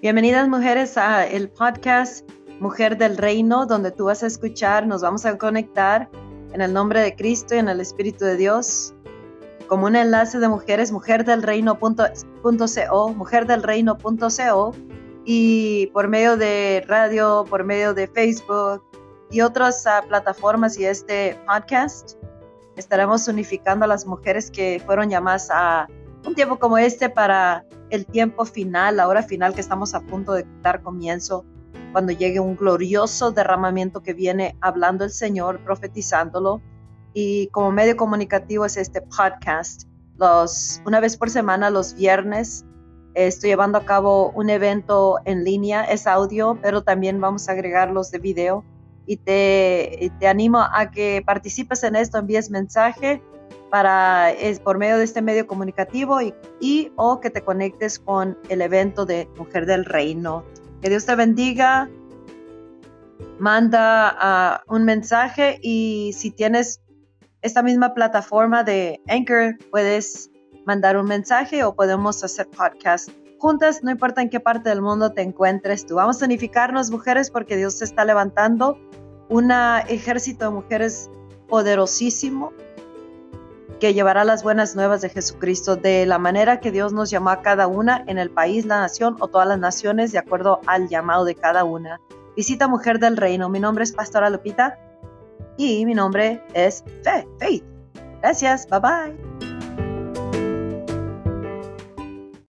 Bienvenidas mujeres a el podcast Mujer del Reino, donde tú vas a escuchar, nos vamos a conectar en el nombre de Cristo y en el Espíritu de Dios como un enlace de mujeres, mujerdelreino.co, mujerdelreino.co y por medio de radio, por medio de Facebook y otras uh, plataformas y este podcast, estaremos unificando a las mujeres que fueron llamadas a un tiempo como este para el tiempo final, la hora final que estamos a punto de dar comienzo, cuando llegue un glorioso derramamiento que viene hablando el Señor, profetizándolo. Y como medio comunicativo es este podcast. Los, una vez por semana, los viernes, estoy llevando a cabo un evento en línea, es audio, pero también vamos a agregar los de video. Y te, te animo a que participes en esto, envíes mensaje para es por medio de este medio comunicativo y, o que te conectes con el evento de Mujer del Reino. Que Dios te bendiga. Manda uh, un mensaje y si tienes esta misma plataforma de Anchor, puedes mandar un mensaje o podemos hacer podcast juntas, no importa en qué parte del mundo te encuentres tú. Vamos a unificarnos, mujeres, porque Dios se está levantando un ejército de mujeres poderosísimo que llevará las buenas nuevas de Jesucristo de la manera que Dios nos llamó a cada una en el país, la nación o todas las naciones de acuerdo al llamado de cada una. Visita Mujer del Reino. Mi nombre es Pastora Lupita y mi nombre es Fe, Faith. Gracias. Bye bye.